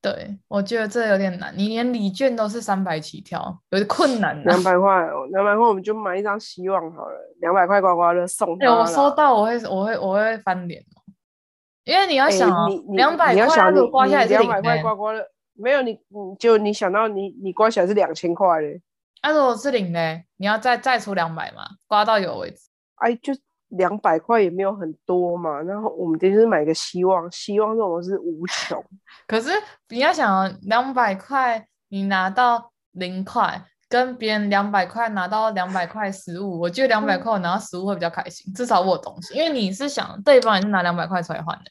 [SPEAKER 1] 对，我觉得这有点难，你连礼券都是三百起跳，有点困难。
[SPEAKER 2] 两百块，两百块我们就买一张希望好了，两百块刮刮乐送。
[SPEAKER 1] 对，我收到我会我会我会翻脸哦，因为你要想哦，两百块如果刮下来是零
[SPEAKER 2] 两百块刮刮乐。没有你，你就你想到你你刮起来是两千块嘞，
[SPEAKER 1] 那如果是零嘞，你要再再出两百嘛，刮到有为止。
[SPEAKER 2] 哎，就两百块也没有很多嘛，然后我们就是买个希望，希望这种是无穷。<laughs>
[SPEAKER 1] 可是你要想，两百块你拿到零块，跟别人两百块拿到两百块食物，我觉得两百块我拿到食物会比较开心，至少我有东西，因为你是想对方也是拿两百块出来换的。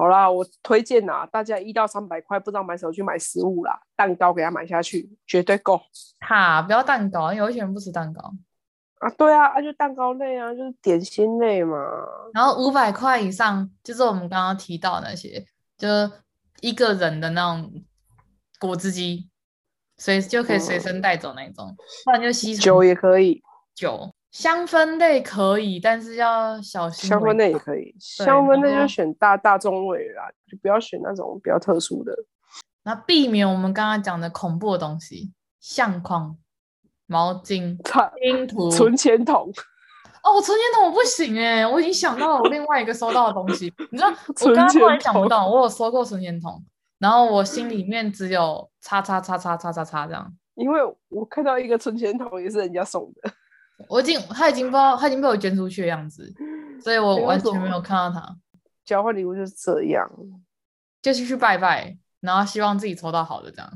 [SPEAKER 2] 好啦，我推荐呐，大家一到三百块，不知道买什么去买食物啦，蛋糕给他买下去，绝对够。
[SPEAKER 1] 哈，不要蛋糕，有一些人不吃蛋糕
[SPEAKER 2] 啊。对啊，啊就蛋糕类啊，就是点心类嘛。
[SPEAKER 1] 然后五百块以上，就是我们刚刚提到那些，就一个人的那种果汁机，随就可以随身带走那种，嗯、不然就吸
[SPEAKER 2] 酒也可以
[SPEAKER 1] 酒。香氛类可以，但是要小心。
[SPEAKER 2] 香氛类也可以，香氛类就选大大众味啦，就不要选那种比较特殊的。
[SPEAKER 1] 那避免我们刚刚讲的恐怖的东西，相框、毛巾、拼图、
[SPEAKER 2] 存钱筒。
[SPEAKER 1] 哦，存钱筒我不行哎，我已经想到了我另外一个收到的东西。你知道，我刚刚突然想不到，我有收过存钱筒，然后我心里面只有叉叉叉叉叉叉叉这样。
[SPEAKER 2] 因为我看到一个存钱筒也是人家送的，
[SPEAKER 1] 我已经他已经不知道他已经被我捐出去的样子，所以我完全没有看到他。
[SPEAKER 2] 交换礼物就是这样，
[SPEAKER 1] 就是去拜拜，然后希望自己抽到好的这样。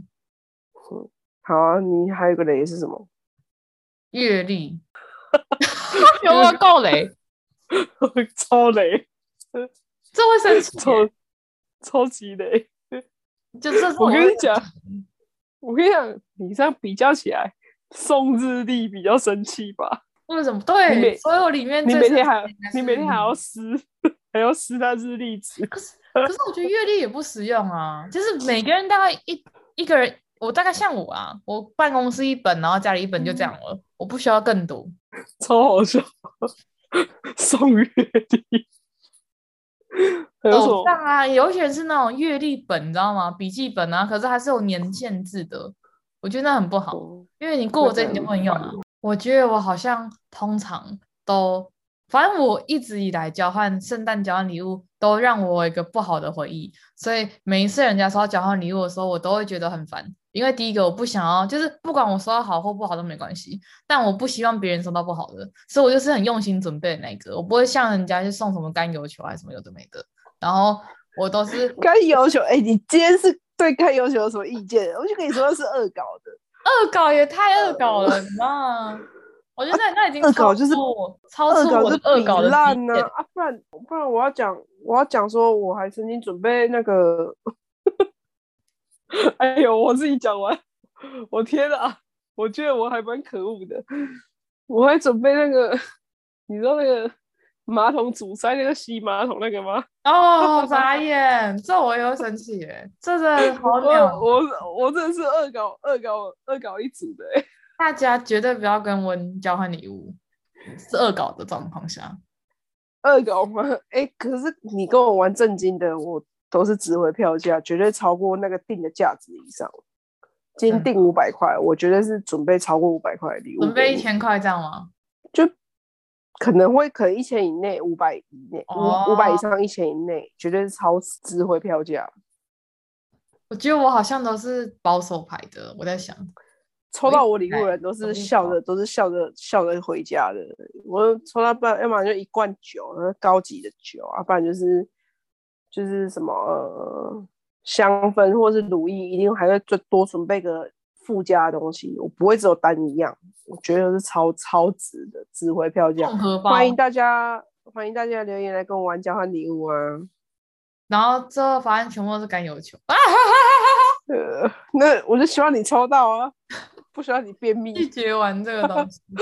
[SPEAKER 2] 嗯、好啊，你还有个雷是什么？
[SPEAKER 1] 阅历，<laughs> 有没有够雷？<laughs>
[SPEAKER 2] 超雷，
[SPEAKER 1] 这会生气，
[SPEAKER 2] 超超级雷。
[SPEAKER 1] 就这
[SPEAKER 2] 我跟你讲，我跟你讲，你这样比较起来，送日历比较生气吧？
[SPEAKER 1] 为什么？对，所有里面
[SPEAKER 2] 你每天还你每天还要撕，还要撕他日历纸。
[SPEAKER 1] 可是可是我觉得月历也不实用啊，就是每个人大概一一个人，我大概像我啊，我办公室一本，然后家里一本就这样了，嗯、我不需要更多。超好笑，送月历。手上啊，有些人是那种月历本，你知道吗？笔记本啊，可是还是有年限制的，我觉得那很不好，因为你过了这你就不能用了。我觉得我好像通常都，反正我一直以来交换圣诞交换礼物都让我有一个不好的回忆，所以每一次人家说要交换礼物的时候，我都会觉得很烦。因为第一个我不想要，就是不管我收到好或不好都没关系，但我不希望别人收到不好的，所以我就是很用心准备的那个，我不会像人家去送什么甘油球还是什么有的没的，然后我都是
[SPEAKER 2] 甘油球。哎、欸，你今天是 <laughs> 对干油球有什么意见？我就跟你说是恶搞的，
[SPEAKER 1] 恶搞也太恶搞了，你知道吗？我觉得那那已经恶搞就是超出我的恶搞的烂呢啊！
[SPEAKER 2] 不然不然我要讲我要讲说我还曾经准备那个。<laughs> 哎呦，我自己讲完，我天啊，我觉得我还蛮可恶的，我还准备那个，你知道那个马桶阻塞那个吸马桶那个吗？
[SPEAKER 1] 哦，傻眼，这我也会生气耶，这真的 <laughs> 好鸟，
[SPEAKER 2] 我我，我真的是恶搞恶搞恶搞一组的，
[SPEAKER 1] 大家绝对不要跟温交换礼物，是恶搞的状况下，
[SPEAKER 2] 恶搞吗？哎，可是你跟我玩正经的，我。都是值回票价，绝对超过那个定的价值以上。今天定五百块，我觉得是准备超过五百块的礼物。
[SPEAKER 1] 准备一千块这样吗？
[SPEAKER 2] 就可能会可能一千以内，五百以内，五五百以上一千以内，绝对是超值回票价。
[SPEAKER 1] 我觉得我好像都是保守牌的，我在想，
[SPEAKER 2] 抽到我礼物的人都是笑着，都是笑着笑着回家的。我抽到不然，要不然就一罐酒，高级的酒啊，不然就是。就是什么呃香氛或是乳液，一定还会再多准备个附加的东西。我不会只有单一样，我觉得是超超值的，值回票价。欢迎大家，欢迎大家留言来跟我玩交换礼物啊！
[SPEAKER 1] 然后最后发现全部都是干油球啊！<laughs>
[SPEAKER 2] 呃，那我就希望你抽到啊，不需要你便秘。
[SPEAKER 1] 拒绝玩这个东西。<laughs>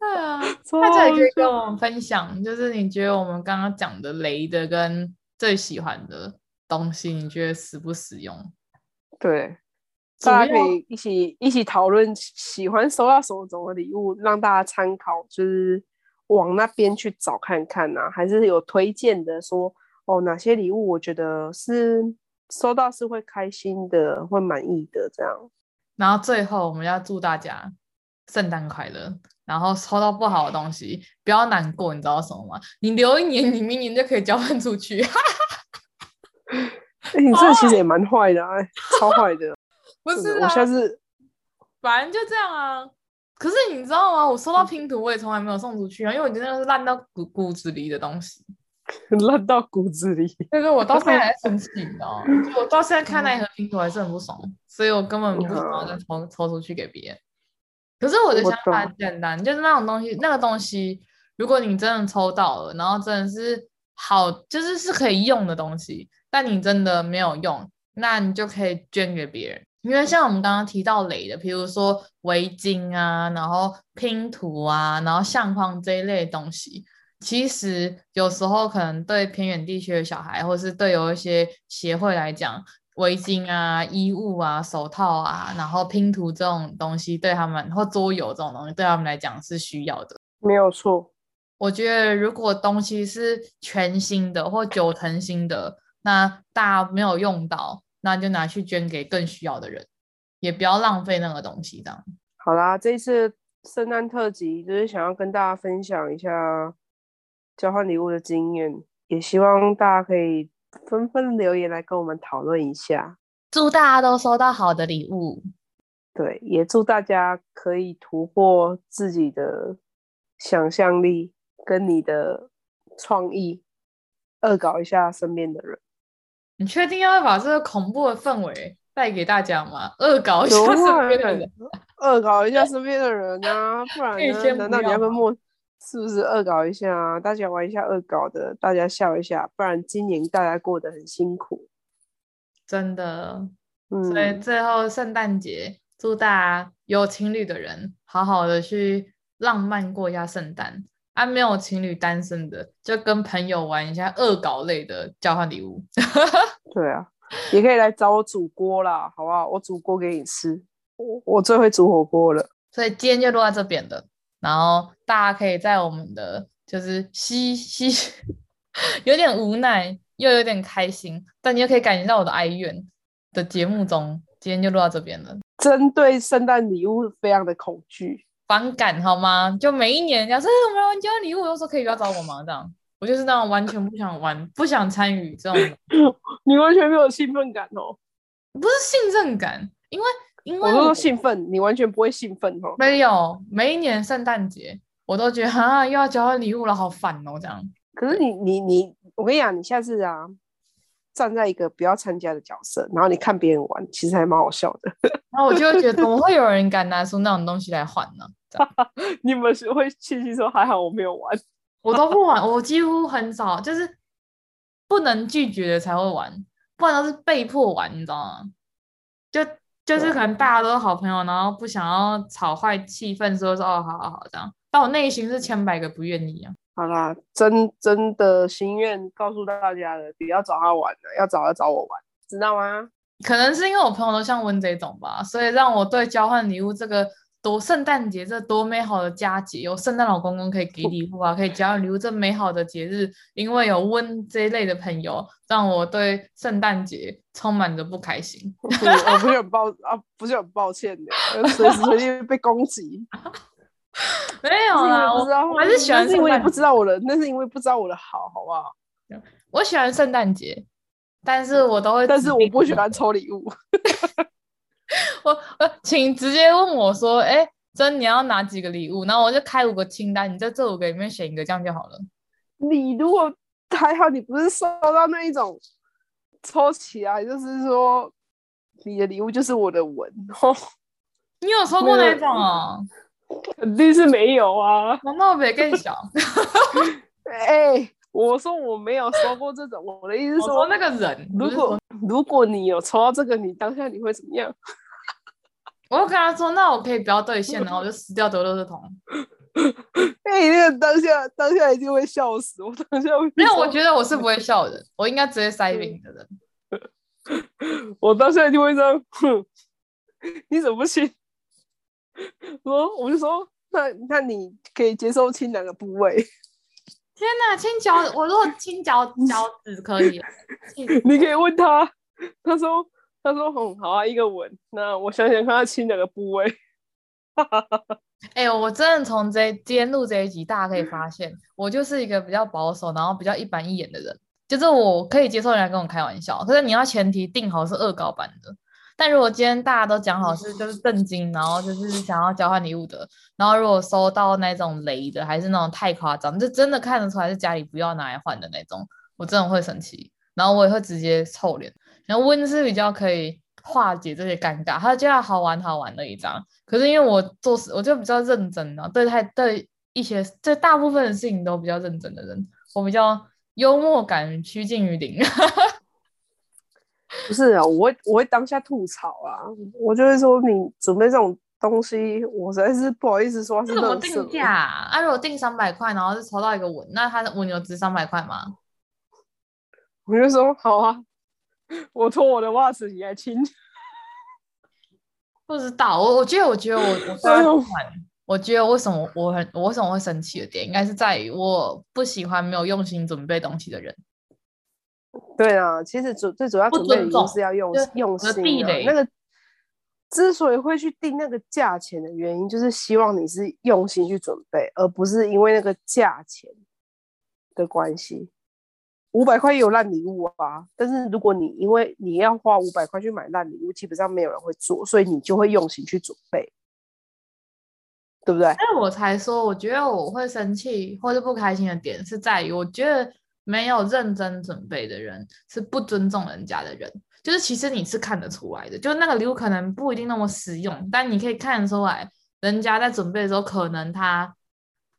[SPEAKER 1] 对啊，大家也可以跟我们分享，就是你觉得我们刚刚讲的雷的跟。最喜欢的东西，你觉得实不实用？
[SPEAKER 2] 对，大家可以一起一起讨论喜欢收到什么种的礼物，让大家参考，就是往那边去找看看啊，还是有推荐的说，说哦哪些礼物我觉得是收到是会开心的，会满意的这样。
[SPEAKER 1] 然后最后我们要祝大家圣诞快乐。然后抽到不好的东西，不要难过，你知道什么吗？你留一年，你明年就可以交换出去。
[SPEAKER 2] 欸、<laughs> 你这其实也蛮坏的，啊，超坏的。
[SPEAKER 1] 不是，
[SPEAKER 2] 我下次
[SPEAKER 1] 反正就这样啊。可是你知道吗？我收到拼图，我也从来没有送出去啊，因为我觉得那是烂到骨骨子里的东西，<laughs>
[SPEAKER 2] 烂到骨子里。
[SPEAKER 1] 但是我到现在还 <laughs> 生气，你知道吗？我到现在看那一盒拼图还是很不爽，所以我根本不想要再抽抽出去给别人。可是我的想法很简单，就是那种东西，那个东西，如果你真的抽到了，然后真的是好，就是是可以用的东西，但你真的没有用，那你就可以捐给别人。因为像我们刚刚提到雷的，比如说围巾啊，然后拼图啊，然后相框这一类东西，其实有时候可能对偏远地区的小孩，或是对有一些协会来讲。围巾啊、衣物啊、手套啊，然后拼图这种东西对他们，或桌游这种东西对他们来讲是需要的。
[SPEAKER 2] 没有错，
[SPEAKER 1] 我觉得如果东西是全新的或九成新的，那大家没有用到，那就拿去捐给更需要的人，也不要浪费那个东西。这样。
[SPEAKER 2] 好啦，这一次圣诞特辑就是想要跟大家分享一下交换礼物的经验，也希望大家可以。纷纷留言来跟我们讨论一下。
[SPEAKER 1] 祝大家都收到好的礼物。
[SPEAKER 2] 对，也祝大家可以突破自己的想象力跟你的创意，恶搞一下身边的人。
[SPEAKER 1] 你确定要把这个恐怖的氛围带给大家吗？恶搞一下身边的人，
[SPEAKER 2] 恶搞一下身边的人啊！不然呢？难道你要跟莫是不是恶搞一下啊？大家玩一下恶搞的，大家笑一下，不然今年大家过得很辛苦，
[SPEAKER 1] 真的。嗯，所以最后圣诞节。祝大家有情侣的人好好的去浪漫过一下圣诞，啊，没有情侣单身的就跟朋友玩一下恶搞类的交换礼物。<laughs>
[SPEAKER 2] 对啊，也可以来找我煮锅啦，好不好？我煮锅给你吃，我我最会煮火锅了。
[SPEAKER 1] 所以今天就录在这边了，然后大家可以在我们的就是嘻嘻，<laughs> 有点无奈又有点开心，但你又可以感觉到我的哀怨的节目中，今天就录到这边了。
[SPEAKER 2] 针对圣诞礼物非常的恐惧、
[SPEAKER 1] 反感，好吗？就每一年，假设我们要玩交换礼物，我说可以不要找我吗？这样，我就是那种完全不想玩、不想参与这种。<coughs>
[SPEAKER 2] 你完全没有兴奋感哦？
[SPEAKER 1] 不是信任感，因为因为
[SPEAKER 2] 我说兴奋，你完全不会兴奋哦。
[SPEAKER 1] 没有，每一年圣诞节我都觉得啊，又要交换礼物了，好烦哦，这样。
[SPEAKER 2] 可是你你你，我跟你讲，你下次啊。站在一个不要参加的角色，然后你看别人玩，其实还蛮好笑的。<laughs>
[SPEAKER 1] 然后我就会觉得，怎么会有人敢拿出那种东西来换呢？<laughs>
[SPEAKER 2] 你们是会庆幸说还好我没有玩，<laughs>
[SPEAKER 1] 我都不玩，我几乎很少，就是不能拒绝的才会玩，不然都是被迫玩，你知道吗？就就是可能大家都是好朋友，然后不想要吵坏气氛，说说哦，好好好这样，但我内心是千百个不愿意啊。
[SPEAKER 2] 好啦，真真的心愿告诉大家了，不要找他玩了，要找要找我玩，知道吗？
[SPEAKER 1] 可能是因为我朋友都像温这种吧，所以让我对交换礼物这个多圣诞节这多美好的佳节，有圣诞老公公可以给礼物啊，可以交换礼物这美好的节日，因为有温这一类的朋友，让我对圣诞节充满着不开心。
[SPEAKER 2] 我不是很抱啊，不是很抱歉的，<laughs> 随时随地被攻击。<laughs>
[SPEAKER 1] 没有啦，我我还是喜欢。
[SPEAKER 2] 是因为不知道我的，那是因为不知道我的好，好不好？
[SPEAKER 1] 我喜欢圣诞节，但是我都会，
[SPEAKER 2] 但是我不喜欢抽礼物。<laughs>
[SPEAKER 1] 我呃，请直接问我说，哎、欸，真你要拿几个礼物？然后我就开五个清单，你在这五个里面选一个，这样就好了。
[SPEAKER 2] 你如果还好，你不是收到那一种抽起来，就是说你的礼物就是我的吻。<laughs>
[SPEAKER 1] 你有抽过那种啊？<laughs>
[SPEAKER 2] 肯定是没有啊！
[SPEAKER 1] 难道比更小？<laughs>
[SPEAKER 2] 哎、欸，我说我没有说过这种。我的意思是说，
[SPEAKER 1] 说那个人，
[SPEAKER 2] 如果如果你有抽到这个，你当下你会怎么样？<laughs>
[SPEAKER 1] 我就跟他说，那我可以不要兑现，然后我就撕掉丢垃圾桶。
[SPEAKER 2] 哎、欸，那个当下当下一定会笑死我。当下会
[SPEAKER 1] 没有，我觉得我是不会笑的，我应该直接塞给你的人。
[SPEAKER 2] 我当下一定会这样，哼，你怎么不亲？<laughs> 说，我就说，那那你可以接受亲哪个部位？
[SPEAKER 1] 天哪，亲脚！我如果亲脚 <laughs> 脚趾可以，
[SPEAKER 2] 你可以问他。他说，他说，嗯，好啊，一个吻。那我想想看，他亲哪个部位？<laughs>
[SPEAKER 1] 哎、欸，我真的从这今天录这一集，大家可以发现，我就是一个比较保守，然后比较一板一眼的人。就是我可以接受人家跟我开玩笑，可是你要前提定好是恶搞版的。但如果今天大家都讲好是就是正经，然后就是想要交换礼物的，然后如果收到那种雷的，还是那种太夸张，就真的看得出来是家里不要拿来换的那种，我真的会生气，然后我也会直接臭脸。然后温是比较可以化解这些尴尬，他就要好玩好玩的一张。可是因为我做事我就比较认真啊，对太对一些对大部分的事情都比较认真的人，我比较幽默感趋近于零。<laughs>
[SPEAKER 2] 不是啊，我会我会当下吐槽啊，我就会说，你准备这种东西，我实在是不好意思说是。
[SPEAKER 1] 是怎么定价啊？啊，如果定三百块，然后是抽到一个吻，那他的吻有值三百块吗？
[SPEAKER 2] 我就说好啊，我脱我的袜子你来亲。<laughs>
[SPEAKER 1] 不知道，我我觉得我觉得我我我觉得为什么我很我为什么会生气的点，应该是在于我不喜欢没有用心准备东西的人。
[SPEAKER 2] 对啊，其实主最主要准备的就是要用用心的。那个之所以会去定那个价钱的原因，就是希望你是用心去准备，而不是因为那个价钱的关系。五百块也有烂礼物啊。但是如果你因为你要花五百块去买烂礼物，基本上没有人会做，所以你就会用心去准备，对不对？
[SPEAKER 1] 所以我才说，我觉得我会生气或者不开心的点是在于，我觉得没有认真准备的人是不尊重人家的人。就是其实你是看得出来的，就是那个礼物可能不一定那么实用，但你可以看得出来，人家在准备的时候，可能他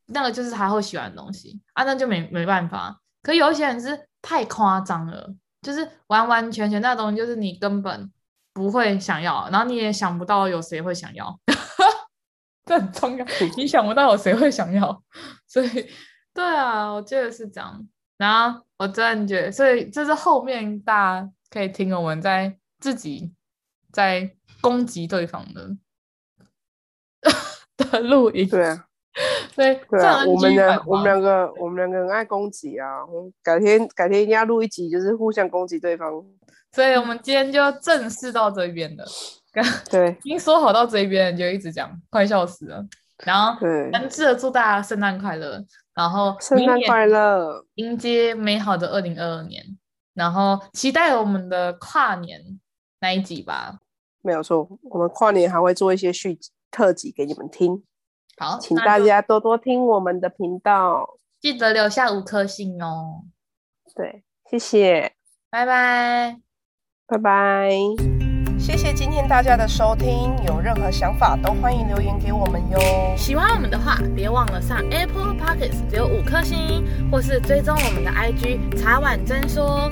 [SPEAKER 1] 那个就是他会喜欢的东西啊，那就没没办法。可有一些人是太夸张了，就是完完全全那东西就是你根本不会想要，然后你也想不到有谁会想要，<laughs> 这很重要，<laughs> 你想不到有谁会想要，所以对啊，我觉得是这样。然后我真的觉得，所以这是后面大家。可以听我们在自己在攻击对方的 <laughs> 的录音，
[SPEAKER 2] 对啊，
[SPEAKER 1] 对
[SPEAKER 2] 对啊，我们两我们两个我们两个很爱攻击啊，改天改天一定要录一集，就是互相攻击对方。
[SPEAKER 1] 所以我们今天就正式到这边了，
[SPEAKER 2] 对，
[SPEAKER 1] 已经说好到这边就一直讲，快笑死了。然后，对，诚挚的祝大家圣诞快乐，然后
[SPEAKER 2] 圣诞快乐，
[SPEAKER 1] 迎接美好的二零二二年。然后期待我们的跨年那一集吧。
[SPEAKER 2] 没有错，我们跨年还会做一些续特辑给你们听。
[SPEAKER 1] 好，
[SPEAKER 2] 请大家多多听我们的频道，
[SPEAKER 1] 记得留下五颗星哦。
[SPEAKER 2] 对，谢谢，
[SPEAKER 1] 拜拜，
[SPEAKER 2] 拜拜。谢谢今天大家的收听，有任何想法都欢迎留言给我们哟。
[SPEAKER 1] 喜欢我们的话，别忘了上 Apple Podcast 留五颗星，或是追踪我们的 IG 茶碗真说。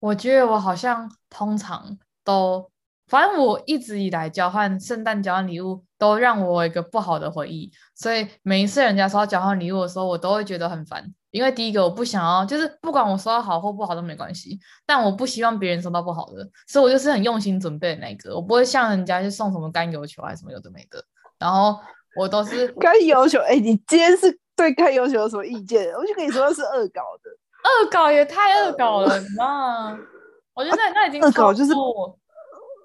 [SPEAKER 1] 我觉得我好像通常都，反正我一直以来交换圣诞交换礼物都让我有一个不好的回忆，所以每一次人家说要交换礼物的时候，我都会觉得很烦。因为第一个我不想要，就是不管我收到好或不好都没关系，但我不希望别人收到不好的，所以我就是很用心准备的那个，我不会像人家去送什么干油球啊什么有的没的，然后我都是
[SPEAKER 2] 干油球。哎，你今天是对干油球有什么意见？我就跟你说是恶搞的。
[SPEAKER 1] 恶搞也太恶搞了，你知道吗？<laughs> 我觉得那已经恶搞就是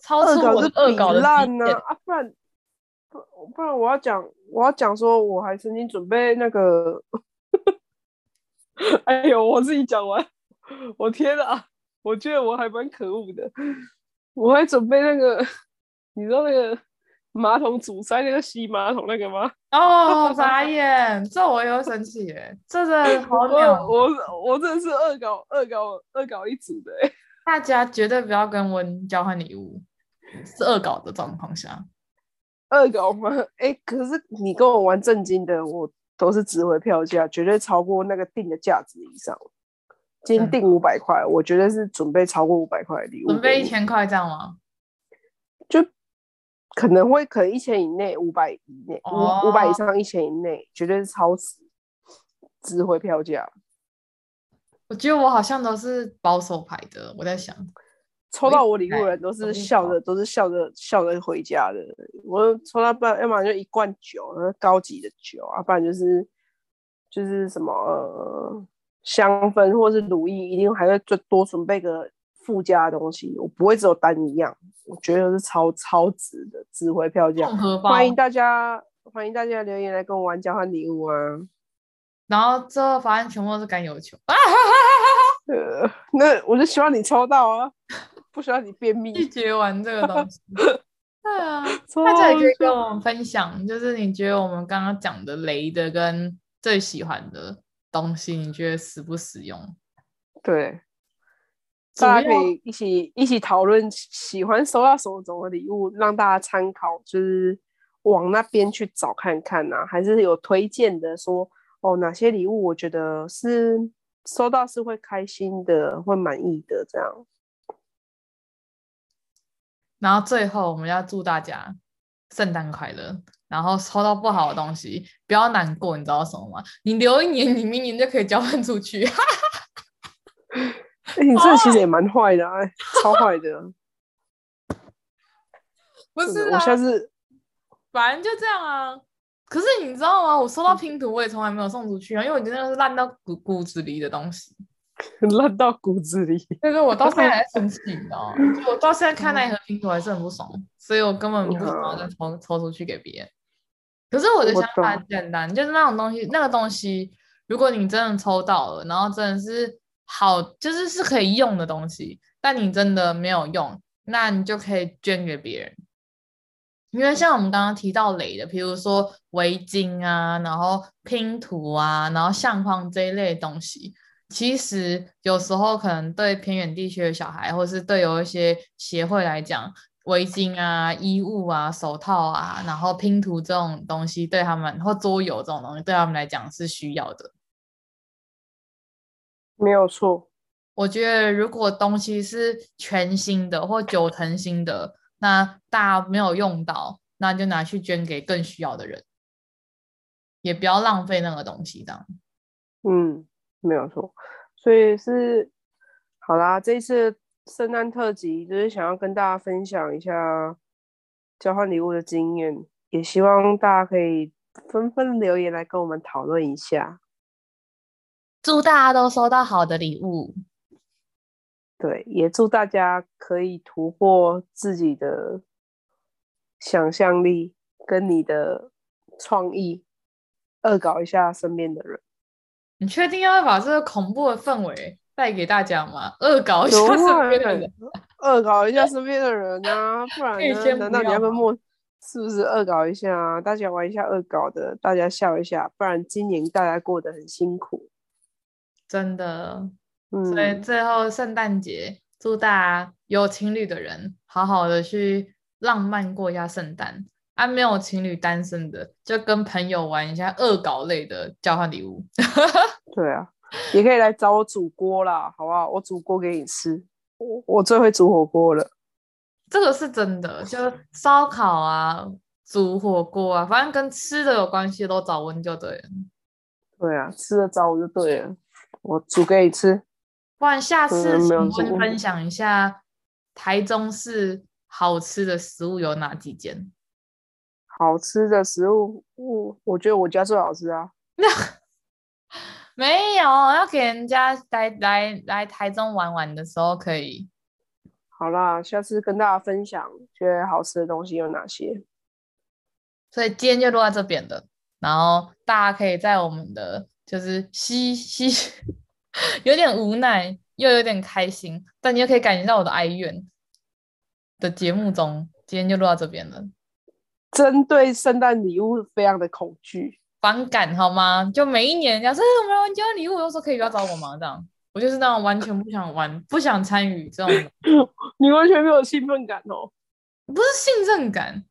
[SPEAKER 1] 超出我的恶搞的烂呢
[SPEAKER 2] 啊！不然不不然我要讲我要讲说，我还曾经准备那个，<laughs> 哎呦，我自己讲完，我天啊！我觉得我还蛮可恶的，我还准备那个，<laughs> 你知道那个。马桶阻塞那个吸马桶那个吗？
[SPEAKER 1] 哦，傻眼，这我也会生气耶，这真的好 <laughs> 鸟。
[SPEAKER 2] 我我，我真的是恶搞恶搞恶搞一组的。
[SPEAKER 1] 大家绝对不要跟温交换礼物，是恶搞的状况下。
[SPEAKER 2] 恶搞吗？哎、欸，可是你跟我玩正经的，我都是值回票价，绝对超过那个定的价值以上。今天定五百块，我绝对是准备超过五百块的礼物。
[SPEAKER 1] 准备一千块这样吗？
[SPEAKER 2] 就。可能会可能一千以内，五百以内，五五百以上一千以内，绝对是超值，值回票价。
[SPEAKER 1] 我觉得我好像都是保守牌的，我在想，
[SPEAKER 2] 抽到我礼物的人都是笑着，都是笑着笑着回家的。我抽到不然，要么就一罐酒，高级的酒啊，不然就是就是什么、呃、香氛或是乳液，一定还会再多准备个附加的东西。我不会只有单一样，我觉得是超超值的，值回票价。欢迎大家，欢迎大家留言来跟我玩交换礼物啊！
[SPEAKER 1] 然后最后发现全部都是干油球啊。
[SPEAKER 2] 呃，那我就希望你抽到啊。不需要你便秘，<laughs>
[SPEAKER 1] 拒绝玩这个东西。<laughs> 对啊，<laughs> 大家也可以跟我们分享，就是你觉得我们刚刚讲的雷的跟最喜欢的东西，你觉得实不实用？
[SPEAKER 2] 对，大家可以一起一起讨论喜欢收到什么种的礼物，让大家参考，就是往那边去找看看呐、啊，还是有推荐的说哦，哪些礼物我觉得是收到是会开心的，会满意的这样。
[SPEAKER 1] 然后最后我们要祝大家圣诞快乐。然后抽到不好的东西不要难过，你知道什么吗？你留一年，你明年就可以交换出去。<laughs>
[SPEAKER 2] 欸、<laughs> 你这其实也蛮坏的，哎，超坏的。<laughs>
[SPEAKER 1] 不是，
[SPEAKER 2] 我下次
[SPEAKER 1] 反正就这样啊。可是你知道吗？我收到拼图，我也从来没有送出去啊，因为我觉得那是烂到骨骨子里的东西。<laughs>
[SPEAKER 2] 烂到骨子里，
[SPEAKER 1] 但是我到现在还生气，你知道吗？就我到现在看那一盒拼图还是很不爽，所以我根本不想要再抽抽出去给别人。可是我的想法很简单，就是那种东西，那个东西，如果你真的抽到了，然后真的是好，就是是可以用的东西，但你真的没有用，那你就可以捐给别人。因为像我们刚刚提到雷的，比如说围巾啊，然后拼图啊，然后相框这一类的东西。其实有时候可能对偏远地区的小孩，或是对有一些协会来讲，围巾啊、衣物啊、手套啊，然后拼图这种东西，对他们或桌游这种东西，对他们来讲是需要的。
[SPEAKER 2] 没有错，
[SPEAKER 1] 我觉得如果东西是全新的或九成新的，那大家没有用到，那就拿去捐给更需要的人，也不要浪费那个东西，这样。
[SPEAKER 2] 嗯。没有错，所以是好啦。这一次圣诞特辑就是想要跟大家分享一下交换礼物的经验，也希望大家可以纷纷留言来跟我们讨论一下。
[SPEAKER 1] 祝大家都收到好的礼物，
[SPEAKER 2] 对，也祝大家可以突破自己的想象力跟你的创意，恶搞一下身边的人。
[SPEAKER 1] 你确定要把这个恐怖的氛围带给大家吗？恶搞一下身边的人，<laughs>
[SPEAKER 2] 恶搞一下身边的人啊！不然呢？难道你要跟默是不是恶搞一下啊？大家玩一下恶搞的，大家笑一下，不然今年大家过得很辛苦，
[SPEAKER 1] 真的。嗯，所以最后圣诞节，祝大家有情侣的人好好的去浪漫过一下圣诞。啊，没有情侣单身的，就跟朋友玩一下恶搞类的交换礼物。<laughs>
[SPEAKER 2] 对啊，也可以来找我煮锅啦，好不好？我煮锅给你吃，我我最会煮火锅了。
[SPEAKER 1] 这个是真的，就烧烤啊，煮火锅啊，反正跟吃的有关系都找温就对了。
[SPEAKER 2] 对啊，吃的找我就对了，我煮给你吃。
[SPEAKER 1] 不然下次请温分享一下台中市好吃的食物有哪几间？
[SPEAKER 2] 好吃的食物，我我觉得我家最好吃啊。<laughs>
[SPEAKER 1] 那没有，要给人家来来来台中玩玩的时候可以。
[SPEAKER 2] 好啦，下次跟大家分享觉得好吃的东西有哪些。
[SPEAKER 1] 所以今天就录到这边了，然后大家可以在我们的就是嘻嘻，<laughs> 有点无奈又有点开心，但你又可以感觉到我的哀怨的节目中，今天就录到这边了。
[SPEAKER 2] 针对圣诞礼物非常的恐惧、
[SPEAKER 1] 反感，好吗？就每一年人家说我们要玩交换礼物，我说可以不要找我吗？这样，我就是那种完全不想玩、不想参与这种。
[SPEAKER 2] 你完全没有兴奋感哦？
[SPEAKER 1] 不是信任感，